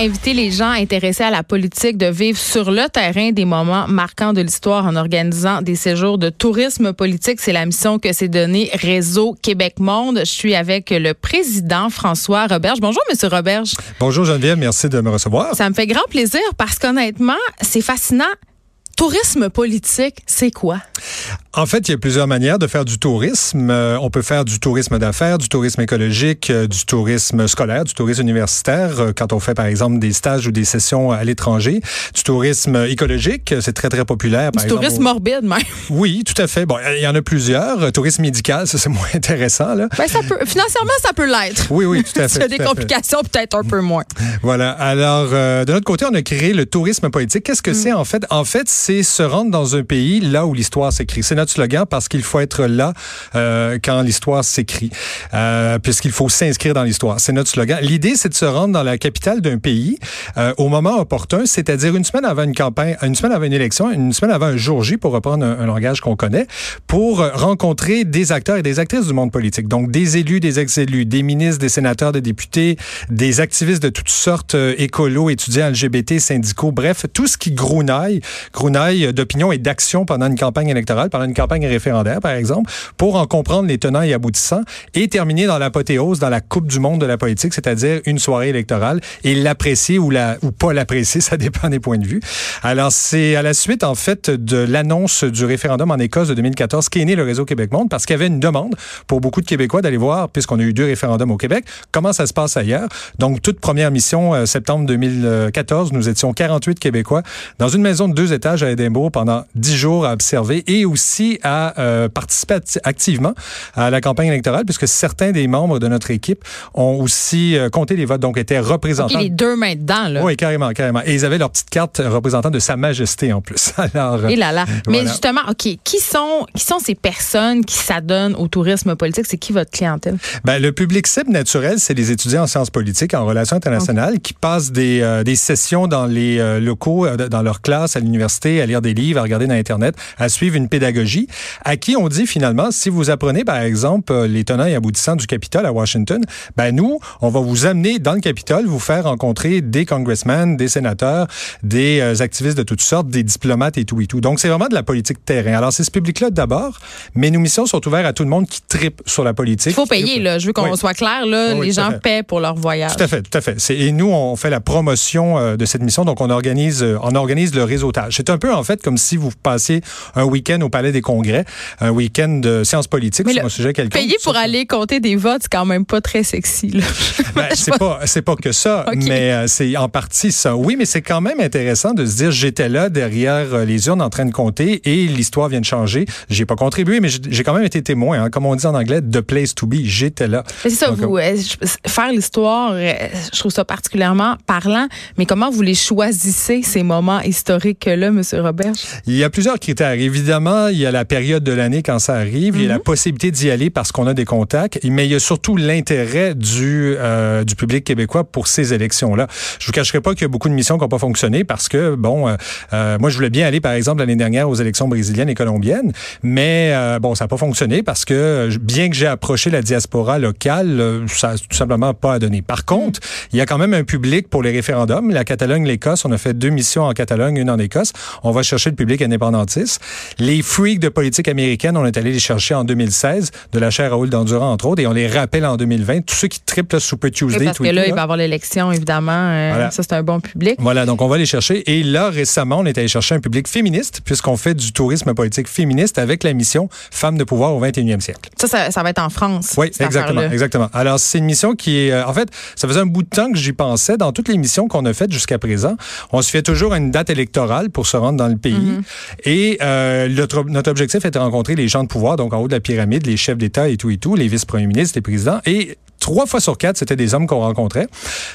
inviter les gens intéressés à la politique de vivre sur le terrain des moments marquants de l'histoire en organisant des séjours de tourisme politique. C'est la mission que s'est donnée Réseau Québec Monde. Je suis avec le président François Roberge. Bonjour, Monsieur Roberge. Bonjour Geneviève, merci de me recevoir. Ça me fait grand plaisir parce qu'honnêtement, c'est fascinant. Tourisme politique, c'est quoi? En fait, il y a plusieurs manières de faire du tourisme. Euh, on peut faire du tourisme d'affaires, du tourisme écologique, euh, du tourisme scolaire, du tourisme universitaire, euh, quand on fait par exemple des stages ou des sessions à l'étranger. Du tourisme écologique, c'est très très populaire. du tourisme morbide, même. Oui, tout à fait. Bon, il y en a plusieurs. Tourisme médical, ça c'est moins intéressant là. Ben, ça peut, financièrement, ça peut l'être. Oui, oui, tout à fait. Il y a des complications, peut-être un peu moins. Voilà. Alors, de notre côté, on a créé le tourisme politique. Qu'est-ce que mm. c'est en fait? En fait, c'est se rendre dans un pays là où l'histoire s'écrit notre slogan parce qu'il faut être là euh, quand l'histoire s'écrit, euh, puisqu'il faut s'inscrire dans l'histoire. C'est notre slogan. L'idée, c'est de se rendre dans la capitale d'un pays euh, au moment opportun, c'est-à-dire une semaine avant une campagne, une semaine avant une élection, une semaine avant un jour J, pour reprendre un, langage qu'on connaît, pour rencontrer des acteurs et des actrices du monde politique. Donc, des élus, des ex-élus, des ministres, des sénateurs, des députés, des activistes de toutes sortes, écolos, étudiants, LGBT, syndicaux, bref, tout ce qui grounaille, grounaille d'opinion et d'action pendant une campagne électorale, pendant une campagne référendaire, par exemple, pour en comprendre les tenants et aboutissants et terminer dans l'apothéose, dans la Coupe du monde de la politique, c'est-à-dire une soirée électorale et l'apprécier ou, la, ou pas l'apprécier, ça dépend des points de vue. Alors, c'est à la suite, en fait, de l'annonce du référendum en Écosse de 2014 qu'est né le réseau Québec Monde parce qu'il y avait une demande pour beaucoup de Québécois d'aller voir, puisqu'on a eu deux référendums au Québec, comment ça se passe ailleurs. Donc, toute première mission, euh, septembre 2014, nous étions 48 Québécois dans une maison de deux étages à Édimbourg pendant 10 jours à observer et aussi à euh, participer activement à la campagne électorale, puisque certains des membres de notre équipe ont aussi euh, compté les votes, donc étaient représentants. les deux mains dedans, là. Oui, carrément, carrément. Et ils avaient leur petite carte représentant de Sa Majesté en plus. Alors, et là là. Mais justement, OK, qui sont, qui sont ces personnes qui s'adonnent au tourisme politique? C'est qui votre clientèle? Ben, le public cible naturel, c'est les étudiants en sciences politiques, en relations internationales, qui passent des, euh, des sessions dans les locaux, dans leur classe, à l'université, à lire des livres, à regarder dans Internet, à suivre une pédagogie à qui on dit finalement, si vous apprenez par exemple euh, les tenants et aboutissants du Capitole à Washington, ben nous, on va vous amener dans le Capitole, vous faire rencontrer des congressmen, des sénateurs, des euh, activistes de toutes sortes, des diplomates et tout et tout. Donc c'est vraiment de la politique terrain. Alors c'est ce public-là d'abord, mais nos missions sont ouvertes à tout le monde qui tripe sur la politique. Il faut payer là, je veux qu'on soit clair là, les gens paient pour leur voyage. Tout à fait, tout à fait. Et nous on fait la promotion euh, de cette mission, donc on organise on organise le réseautage. C'est un peu en fait comme si vous passiez un week-end au Palais des congrès, un week-end de sciences politiques sur un sujet quelconque. Payer pour aller compter des votes, c'est quand même pas très sexy. Ben, c'est pas c'est pas que ça, mais euh, c'est en partie ça. Oui, mais c'est quand même intéressant de se dire j'étais là derrière euh, les urnes en train de compter et l'histoire vient de changer. J'ai pas contribué, mais j'ai quand même été témoin, hein, comme on dit en anglais, the place to be. J'étais là. C'est ça, vous euh, faire l'histoire, je trouve ça particulièrement parlant. Mais comment vous les choisissez ces moments historiques là, Monsieur Robert Il y a plusieurs critères. Évidemment, il y a la période de l'année quand ça arrive. Il y a la mhm. possibilité d'y aller parce qu'on a des contacts. Mais il y a surtout l'intérêt du, euh, du public québécois pour ces élections-là. Je vous cacherai pas qu'il y a beaucoup de missions qui n'ont pas fonctionné parce que, bon, euh, euh, moi, je voulais bien aller, par exemple, l'année dernière aux élections brésiliennes et colombiennes. Mais, bon, ça n'a pas fonctionné parce que, bien que j'ai approché la diaspora locale, ça n'a tout simplement pas à donner. Par contre, il y a quand même un public pour les référendums. La Catalogne, l'Écosse, on a fait deux missions en Catalogne, une en Écosse. On va chercher le public indépendantiste. Les freaks de politique américaine, on est allé les chercher en 2016, de la chaire Raoul d'Endurant, entre autres, et on les rappelle en 2020. Tous ceux qui triplent le Super Tuesday. parce que là, il va y avoir l'élection, évidemment. Euh, ça, c'est un bon public. Voilà, donc on va les chercher. Et là, récemment, on est allé chercher un public féministe, puisqu'on fait du tourisme politique féministe avec la mission Femmes de pouvoir au 21e siècle. Ça, ça, va être en France. Oui, exactement, exactement. Alors, c'est une mission qui est, euh, en fait, ça faisait un bout de temps que j'y pensais. Dans toutes les missions qu'on a faites jusqu'à présent, on se fait toujours une date électorale pour se rendre dans le pays. Mm-hmm. Et euh, notre, notre objectif était de rencontrer les gens de pouvoir, donc en haut de la pyramide, les chefs d'État et tout et tout, les vice-premiers ministres, les présidents. Et trois fois sur quatre, c'était des hommes qu'on rencontrait.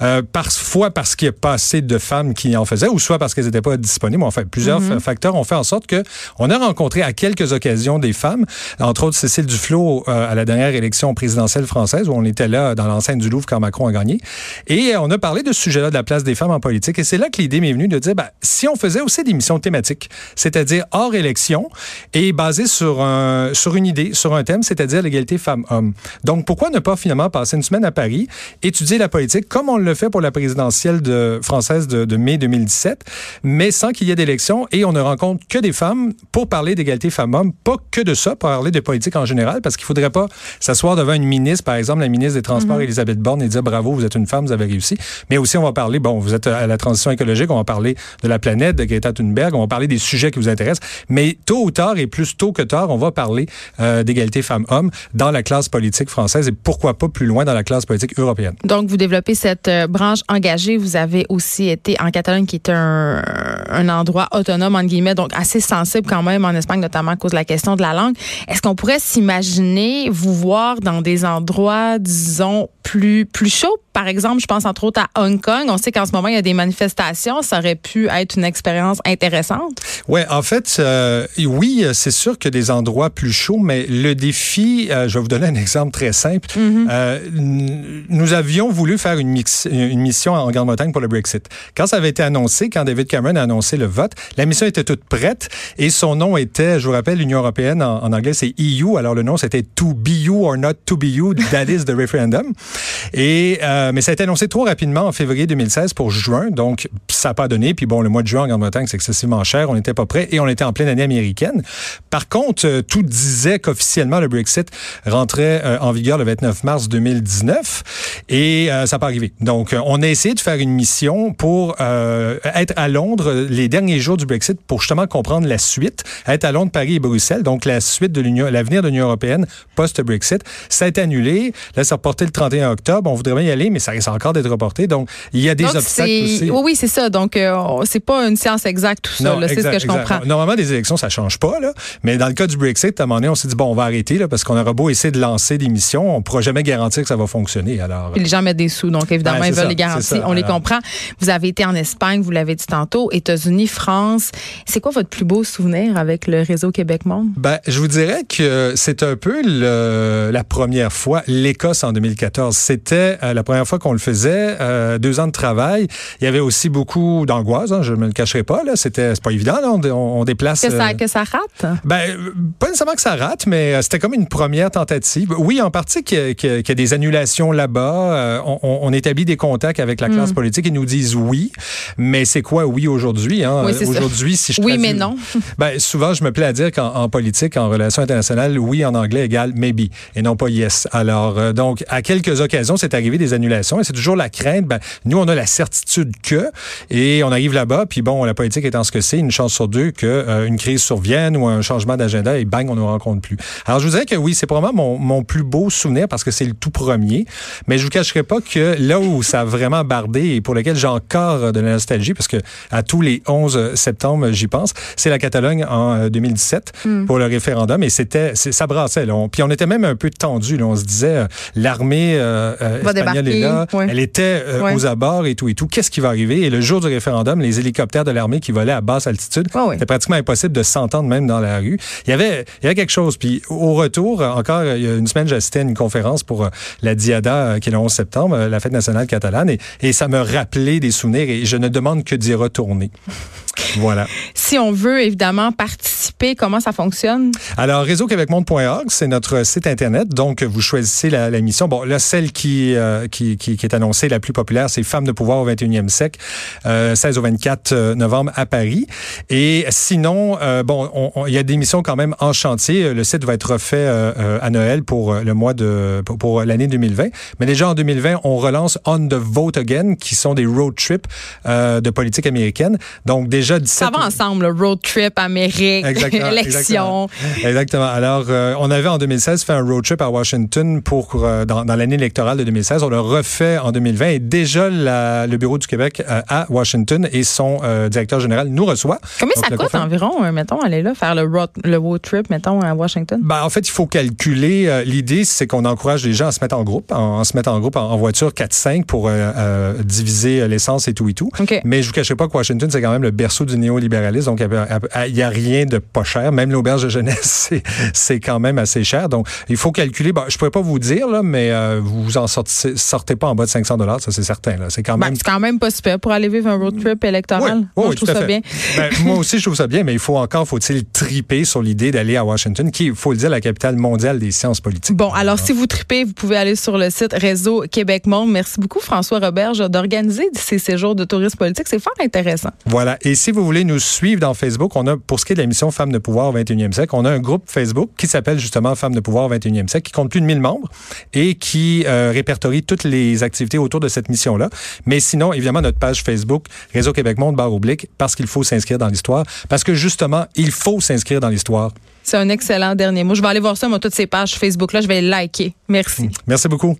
Euh, parfois parce qu'il n'y a pas assez de femmes qui en faisaient, ou soit parce qu'elles n'étaient pas disponibles. En fait, plusieurs mhm. facteurs ont fait en sorte que on a rencontré à quelques occasions des femmes, entre autres Cécile Duflot euh, à la dernière élection présidentielle française, où on était là dans l'enceinte du Louvre quand Macron a gagné. Et euh, on a parlé de ce sujet-là, de la place des femmes en politique. Et c'est là que l'idée m'est venue de dire, ben, si on faisait aussi des missions thématiques, c'est-à-dire hors élection et basées sur, un, sur une idée, sur un thème, c'est-à-dire l'égalité femmes-hommes. Donc, pourquoi ne pas finalement passer passer une semaine à Paris, étudier la politique comme on le fait pour la présidentielle de, française de, de mai 2017, mais sans qu'il y ait d'élection et on ne rencontre que des femmes pour parler d'égalité femmes-hommes, pas que de ça, pour parler de politique en général, parce qu'il faudrait pas s'asseoir devant une ministre, par exemple la ministre des Transports. Elisabeth Borne, et dire bravo, vous êtes une femme, vous avez réussi. Mais aussi, on va parler, bon, vous êtes à la transition écologique, on va parler de la planète, de Greta Thunberg, on va parler des sujets qui vous intéressent, mais tôt ou tard, et plus tôt que tard, on va parler euh, d'égalité femmes-hommes dans la classe politique française et pourquoi pas plus loin dans la classe politique européenne. Donc, vous développez cette euh, branche engagée. Vous avez aussi été en Catalogne, qui est un, un endroit autonome, entre guillemets, donc assez sensible quand même en Espagne, notamment à cause de la question de la langue. Est-ce qu'on pourrait s'imaginer vous voir dans des endroits, disons, plus, plus chauds? Par exemple, je pense entre autres à Hong Kong. On sait qu'en ce moment, il y a des manifestations. Ça aurait pu être une expérience intéressante. Ouais, en fait, euh, oui, c'est sûr que des endroits plus chauds, mais le défi, euh, je vais vous donner un exemple très simple. Mm-hmm. euh, nous avions voulu faire une, mix, une mission en Grande-Bretagne pour le Brexit. Quand ça avait été annoncé, quand David Cameron a annoncé le vote, la mission était toute prête et son nom était, je vous rappelle, l'Union européenne en, en anglais, c'est EU. Alors le nom, c'était To Be You or Not To Be You, that is the referendum. Et euh, mais ça a été annoncé trop rapidement en février 2016 pour juin, donc ça n'a pas donné. Puis bon, le mois de juin en Grande-Bretagne, c'est excessivement cher. On n'était pas prêt et on était en pleine année américaine. Par contre, euh, tout disait qu'officiellement le Brexit rentrait euh, en vigueur le 29 mars 2019 et ça n'a pas arrivé. Donc, on a essayé de faire une mission pour être à Londres les derniers jours du Brexit pour justement comprendre la suite, être à Londres, Paris et Bruxelles. Donc, la suite de l'Union, l'avenir de l'Union européenne post-Brexit. Ça a été annulé. Là, ça reporté le 31 octobre. On voudrait bien y aller, mais ça risque encore d'être reporté. Donc, il y a des obstacles aussi. Oui, oui, c'est ça. Donc, euh, c'est pas une science exacte, tout ça. C'est ce que je comprends. Normalement, des élections, ça change pas. Là. Mais dans le cas du Brexit, à un moment donné, on s'est dit, bon, on va arrêter là, parce qu'on aura beau essayer de lancer des missions, on ne pourra jamais garantir que ça va fonctionner. Alors, Puis les gens mettent des sous. Donc, évidemment, ils veulent les garanties. On les comprend. Vous avez été en Espagne, vous l'avez dit tantôt, États-Unis, France. C'est quoi votre plus beau souvenir avec le réseau Québec-Monde? Ben, je vous dirais que c'est un peu le, la première fois. L'Écosse en 2014, c'était euh, la première fois qu'on le faisait. Euh, deux ans de travail. Il y avait aussi beaucoup d'angoisse. Hein, je me le cacherai pas. Là, c'était pas évident. Là, on, on, déplace. Que ça, euh, que ça rate? Ben, pas nécessairement que ça rate, mais c'était comme une première tentative. Oui, en partie qu'il y, qu y, a des annulations là-bas. On, on, établit des contacts avec la classe mm. politique. Ils nous disent oui, mais c'est quoi oui aujourd'hui hein? oui, Aujourd'hui, si je oui, mais non. ben, souvent, je me plais à dire qu'en politique, en relations internationales, oui en anglais égale maybe et non pas yes. Alors, donc, à quelques occasions, c'est arrivé des annulations et c'est toujours la crainte. Ben, nous, on a la certitude que, et on arrive là-bas, puis bon, la politique étant ce que c'est, une chance sur deux qu'une euh, une crise survienne ou un changement d'agenda et bang, on ne rencontre plus. Alors, je vous dirais que oui, c'est probablement mon, mon plus beau souvenir parce que c'est le tout premier, mais je vous cacherai pas que là où ça a vraiment bardé et pour lequel j'ai encore de la nostalgie, parce que à tous les 11 septembre, j'y pense, c'est la Catalogne en 2017 euh, mm. pour le référendum et c'était, ça brassait. Là. puis on était même un peu tendu. Là. On se disait, euh, l'armée euh, espagnole est là, elle était euh, aux abords et tout et tout. Qu'est-ce qui va arriver? Et le jour du référendum, les hélicoptères de l'armée qui volaient à basse altitude, c'était pratiquement impossible de s'entendre même dans la rue. Il y avait, il y avait quelque chose. Puis au retour, encore il y a une semaine, j'assistais à une conférence pour euh, la Diada, euh, qui est le 11 septembre, la fête nationale catalane, et, et ça me rappelait des souvenirs et je ne demande que d'y retourner. Voilà. Si on veut évidemment participer, comment ça fonctionne? Alors, réseauquebecmonde.org, c'est notre site Internet. Donc, vous choisissez la, la mission. Bon, là, celle qui, euh, qui, qui, qui, est annoncée, la plus populaire, c'est Femmes de pouvoir au 21e siècle, euh, 16 au 24 euh, novembre à Paris. Et sinon, euh, bon, il y a des missions quand même en chantier. Le site va être refait euh, à Noël pour le mois de, pour, pour l'année 2020. Mais déjà en 2020, on relance On the Vote Again, qui sont des road trips de politique américaine. Donc, déjà, ça va ensemble, le road trip, Amérique, élection. Exactement. Alors, euh, on avait en 2016 fait un road trip à Washington pour euh, dans, dans l'année électorale de 2016. On le refait en 2020 et déjà la, le bureau du Québec euh, à Washington et son directeur général nous reçoit. Combien ça coûte environ, mettons, aller là, faire le road, le road trip, mettons, à Washington? Ben, en fait, il faut calculer. L'idée, c'est qu'on encourage les gens à se mettre en groupe, en, se mettre en groupe en, voiture 4-5 pour diviser l'essence et tout et tout. Okay. Mais je vous cacherai pas que Washington, c'est quand même le berceau du néolibéralisme. Donc, il n'y a, rien de pas cher. Même l'auberge de jeunesse, c'est quand même assez cher. Donc, il faut calculer. Bon, je pourrais pas vous dire, là, mais euh, vous en sortez, sortez pas en bas de 500 dollars, ça c'est certain. C'est quand ben, même. c'est quand même pas super pour aller vivre un road trip électoral. Oui, moi, je trouve ça bien. Ben, moi aussi, je trouve ça bien, mais il faut encore, faut-il triper sur l'idée d'aller à Washington, qui, il faut le dire, la capitale mondiale des sciences politiques. Bon, alors si vous tripez, vous pouvez aller sur le site Réseau Québec Monde. Merci beaucoup, François Roberge, d'organiser ces séjours de tourisme politique. C'est fort intéressant. Voilà. Et si vous voulez nous suivre dans Facebook, on a, pour ce qui est de l'émission Femmes de pouvoir au 21e siècle, on a un groupe Facebook qui s'appelle justement Femmes de pouvoir au 21e siècle, qui compte plus de 1000 membres et qui euh, répertorie toutes les activités autour de cette mission-là. Mais sinon, évidemment, notre page Facebook, Réseau Québec Monde, barre oblique, parce qu'il faut s'inscrire dans l'histoire. Parce que justement, il faut s'inscrire dans l'histoire. C'est un excellent dernier mot. Je vais aller voir ça, moi, toutes ces pages Facebook-là. Je vais les liker. Merci. Merci beaucoup.